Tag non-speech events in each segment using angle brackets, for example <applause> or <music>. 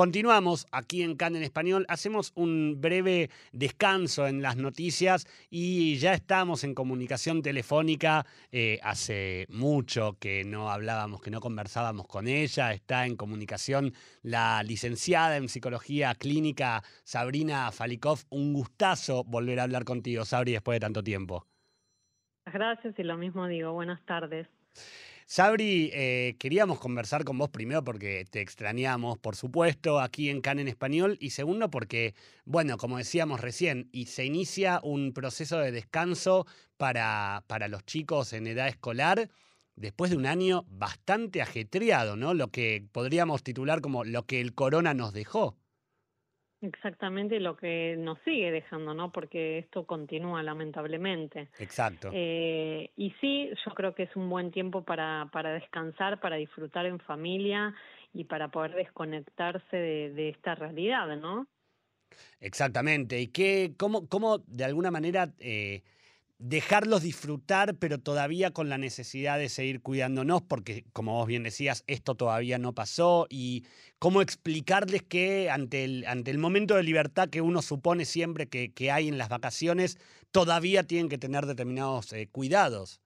Continuamos aquí en CAN en español, hacemos un breve descanso en las noticias y ya estamos en comunicación telefónica. Eh, hace mucho que no hablábamos, que no conversábamos con ella. Está en comunicación la licenciada en psicología clínica Sabrina Falikov. Un gustazo volver a hablar contigo, Sabri, después de tanto tiempo. Gracias y lo mismo digo. Buenas tardes. Sabri, eh, queríamos conversar con vos primero porque te extrañamos, por supuesto, aquí en CAN en español, y segundo porque, bueno, como decíamos recién, y se inicia un proceso de descanso para, para los chicos en edad escolar después de un año bastante ajetreado, ¿no? Lo que podríamos titular como lo que el corona nos dejó. Exactamente lo que nos sigue dejando, ¿no? Porque esto continúa lamentablemente. Exacto. Eh, y sí, yo creo que es un buen tiempo para, para descansar, para disfrutar en familia y para poder desconectarse de, de esta realidad, ¿no? Exactamente. ¿Y qué, cómo, cómo de alguna manera eh, dejarlos disfrutar, pero todavía con la necesidad de seguir cuidándonos, porque como vos bien decías, esto todavía no pasó, y cómo explicarles que ante el, ante el momento de libertad que uno supone siempre que, que hay en las vacaciones, todavía tienen que tener determinados eh, cuidados.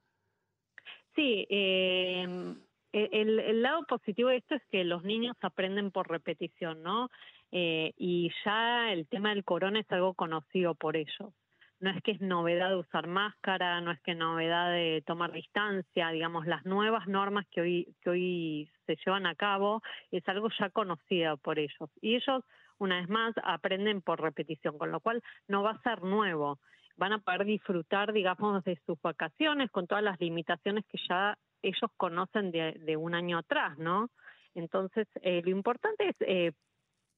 Sí, eh, el, el, lado positivo de esto es que los niños aprenden por repetición, ¿no? Eh, y ya el tema del corona es algo conocido por ellos no es que es novedad de usar máscara, no es que es novedad de tomar distancia, digamos, las nuevas normas que hoy, que hoy se llevan a cabo es algo ya conocido por ellos. Y ellos, una vez más, aprenden por repetición, con lo cual no va a ser nuevo. Van a poder disfrutar, digamos, de sus vacaciones con todas las limitaciones que ya ellos conocen de, un año atrás, ¿no? Entonces, eh, lo importante es eh,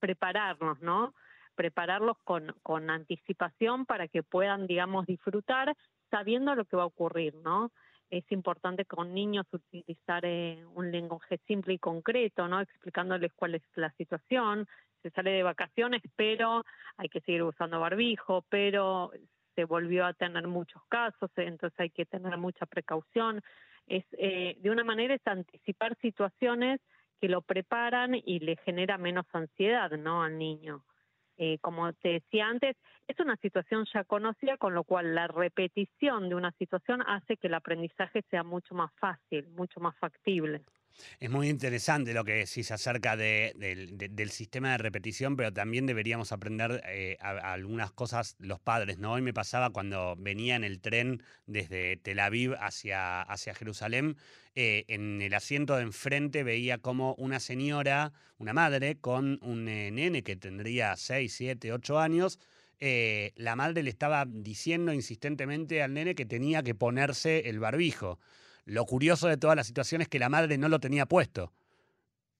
prepararnos, ¿no? Prepararlos con, con anticipación para que puedan, digamos, disfrutar sabiendo lo que va a ocurrir, ¿no? Es importante con niños utilizar eh, un lenguaje simple y concreto, ¿no? Explicándoles cuál es la situación, se sale de vacaciones, pero hay que seguir usando barbijo, pero se volvió a tener muchos casos, entonces hay que tener mucha precaución. Es eh, de una manera es anticipar situaciones que lo preparan y le genera menos ansiedad, ¿no? Al niño. Eh, como te decía antes, es una situación ya conocida, con lo cual la repetición de una situación hace que el aprendizaje sea mucho más fácil, mucho más factible. Es muy interesante lo que decís acerca de, del sistema de repetición, pero también deberíamos aprender eh, algunas cosas los padres, ¿no? Hoy me pasaba cuando venía en el tren desde Tel Aviv hacia, hacia Jerusalén, eh, en el asiento de enfrente veía como una señora, una madre, con un eh, nene que tendría 6, 7, 8 años, la madre le estaba diciendo insistentemente al nene que tenía que ponerse el barbijo. Lo curioso de toda la situación es que la madre no lo tenía puesto.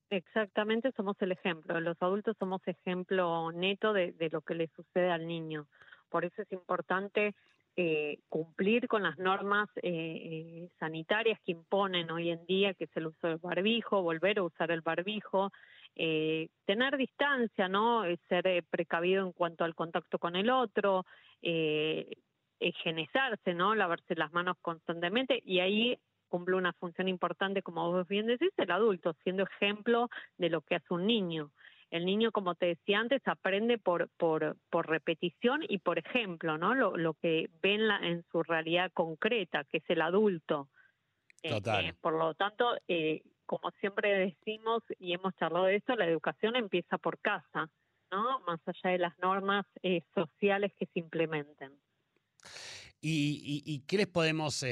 Exactamente, somos el ejemplo. Los adultos somos ejemplo neto de, lo que le sucede al niño. Por eso es importante eh, cumplir con las normas eh, eh, sanitarias que imponen hoy en día, que es el uso del barbijo, volver a usar el barbijo, tener distancia, ¿no? Ser precavido en cuanto al contacto con el otro, higienizarse, ¿no? Lavarse las manos constantemente y ahí cumple una función importante, como vos bien decís, el adulto, siendo ejemplo de lo que hace un niño. El niño, como te decía antes, aprende por, por, por repetición y por ejemplo, ¿no? Lo, lo que ve en, la, en su realidad concreta, que es el adulto. Eh, Total. Eh, por lo tanto, eh, como siempre decimos y hemos charlado de esto, la educación empieza por casa, ¿no? Más allá de las normas sociales que se implementen. ¿Y, y, qué les podemos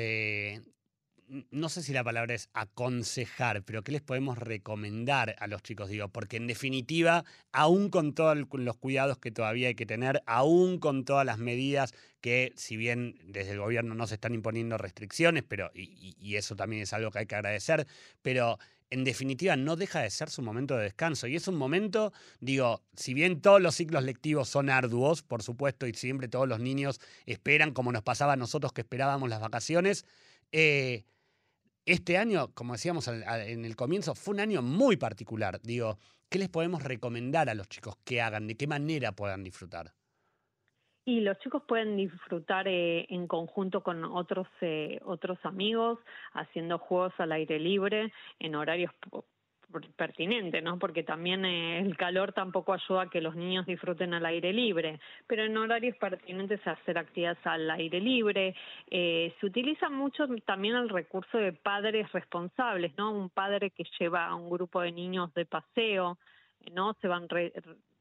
no sé si la palabra es aconsejar, pero ¿qué les podemos recomendar a los chicos? Digo, porque en definitiva, aún con todos los cuidados que todavía hay que tener, aún con todas las medidas que, si bien desde el gobierno no se están imponiendo restricciones, pero, y, eso también es algo que hay que agradecer, pero en definitiva no deja de ser su momento de descanso. Y es un momento, digo, si bien todos los ciclos lectivos son arduos, por supuesto, y siempre todos los niños esperan, como nos pasaba a nosotros que esperábamos las vacaciones, eh, este año, como decíamos en el comienzo, fue un año muy particular. Digo, ¿qué les podemos recomendar a los chicos que hagan? ¿De qué manera puedan disfrutar? Y los chicos pueden disfrutar eh, en conjunto con otros eh, otros amigos, haciendo juegos al aire libre, en horarios pertinente, ¿no? Porque también eh, el calor tampoco ayuda a que los niños disfruten al aire libre, pero en horarios pertinentes hacer actividades al aire libre. Eh, se utiliza mucho también el recurso de padres responsables, ¿no? Un padre que lleva a un grupo de niños de paseo, ¿no? Se van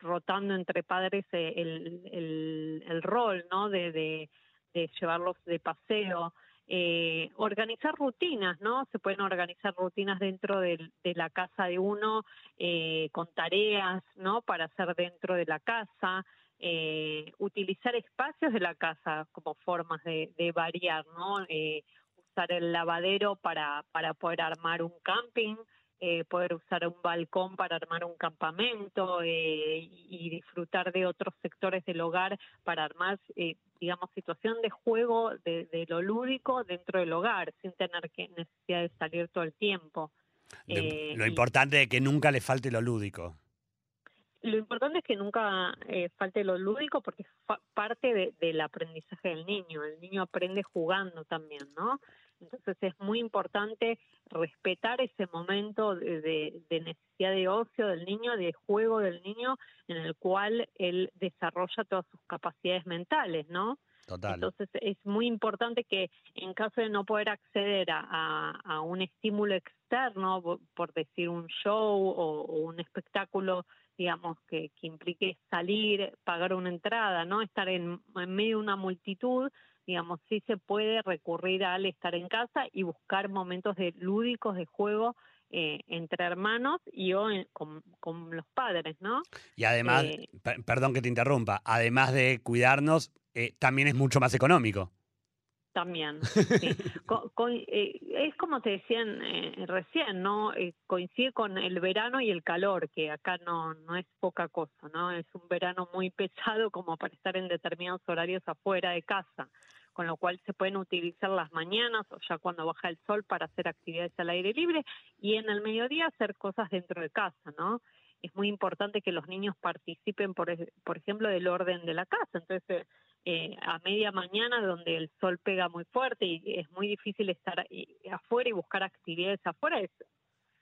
rotando entre padres el, el, el, rol, ¿no? de, de llevarlos de paseo eh, organizar rutinas, ¿no? Se pueden organizar rutinas dentro de, la casa de uno eh, con tareas, ¿no? Para hacer dentro de la casa, eh, utilizar espacios de la casa como formas de, variar, ¿no? Eh, usar el lavadero para, para poder armar un camping, eh, poder usar un balcón para armar un campamento eh, y disfrutar de otros sectores del hogar para armar, eh, digamos, situación de juego de, lo lúdico dentro del hogar, sin tener que necesidad de salir todo el tiempo. lo importante es que nunca le falte lo lúdico. Lo importante es que nunca falte lo lúdico porque es parte del aprendizaje del niño. El niño aprende jugando también, ¿no? Entonces es muy importante respetar ese momento de, necesidad de ocio del niño, de juego del niño, en el cual él desarrolla todas sus capacidades mentales, ¿no? Total. Entonces es muy importante que en caso de no poder acceder a, un estímulo externo, por decir un show o, un espectáculo, digamos, que, implique salir, pagar una entrada, ¿no? Estar en medio de una multitud, digamos, sí se puede recurrir al estar en casa y buscar momentos de lúdicos de juego eh, entre hermanos y o con, los padres, ¿no? Y además, eh, perdón que te interrumpa, además de cuidarnos, eh, también es mucho más económico. También, sí. <laughs> es como te decían recién, ¿no? coincide con el verano y el calor, que acá no, no es poca cosa, ¿no? Es un verano muy pesado como para estar en determinados horarios afuera de casa con lo cual se pueden utilizar las mañanas o ya cuando baja el sol para hacer actividades al aire libre y en el mediodía hacer cosas dentro de casa, ¿no? Es muy importante que los niños participen, por, por ejemplo, del orden de la casa. Entonces, eh, a media mañana, donde el sol pega muy fuerte y es muy difícil estar afuera y buscar actividades afuera, es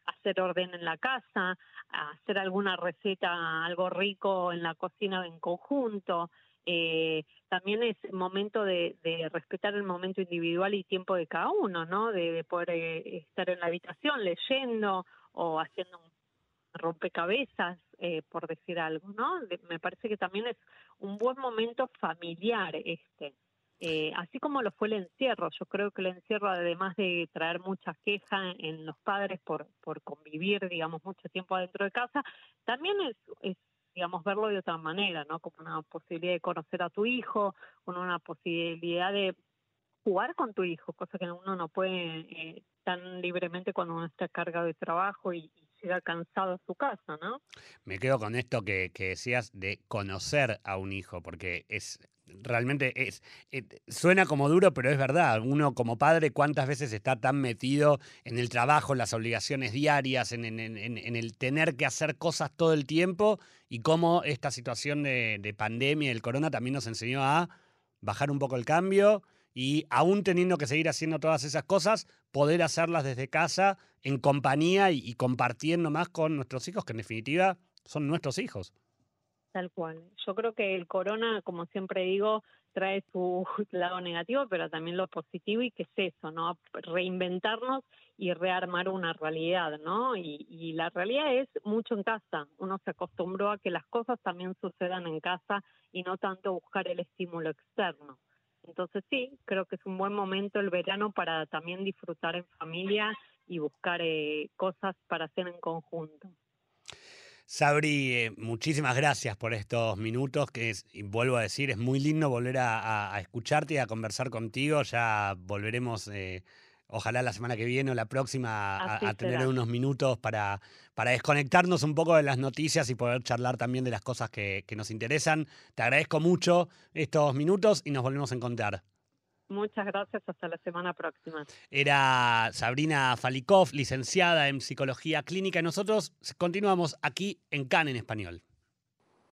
hacer orden en la casa, hacer alguna receta, algo rico en la cocina en conjunto, eh, también es momento de, respetar el momento individual y tiempo de cada uno, ¿no? De, poder eh, estar en la habitación leyendo o haciendo un rompecabezas, eh, por decir algo, ¿no? me parece que también es un buen momento familiar este. Eh, así como lo fue el encierro, yo creo que el encierro, además de traer mucha queja en los padres por, por convivir, digamos, mucho tiempo adentro de casa, también es, es digamos, verlo de otra manera, ¿no? Como una posibilidad de conocer a tu hijo, una posibilidad de jugar con tu hijo, cosa que uno no puede eh, tan libremente cuando uno está cargado de trabajo y, llega cansado a su casa, ¿no? Me quedo con esto que, que decías de conocer a un hijo, porque es realmente es, eh, suena como duro, pero es verdad. Uno como padre, ¿cuántas veces está tan metido en el trabajo, en las obligaciones diarias, en, el tener que hacer cosas todo el tiempo? Y cómo esta situación de, de pandemia, el corona, también nos enseñó a bajar un poco el cambio y aún teniendo que seguir haciendo todas esas cosas, poder hacerlas desde casa, en compañía y compartiendo más con nuestros hijos, que en definitiva son nuestros hijos. Tal cual. Yo creo que el corona, como siempre digo, trae su <laughs> lado negativo, pero también lo positivo y que es eso, ¿no? Reinventarnos y rearmar una realidad, ¿no? Y, y la realidad es mucho en casa. Uno se acostumbró a que las cosas también sucedan en casa y no tanto buscar el estímulo externo. Entonces sí, creo que es un buen momento el verano para también disfrutar en familia y buscar eh, cosas para hacer en conjunto. Sabri, eh, muchísimas gracias por estos minutos, que es, y vuelvo a decir, es muy lindo volver a, escucharte y a conversar contigo. Ya volveremos, eh, ojalá la semana que viene o la próxima, a, tener unos minutos para, para desconectarnos un poco de las noticias y poder charlar también de las cosas que, que nos interesan. Te agradezco mucho estos minutos y nos volvemos a encontrar. Muchas gracias, hasta la semana próxima. Era Sabrina Falikov, licenciada en Psicología Clínica, y nosotros continuamos aquí en CAN en Español.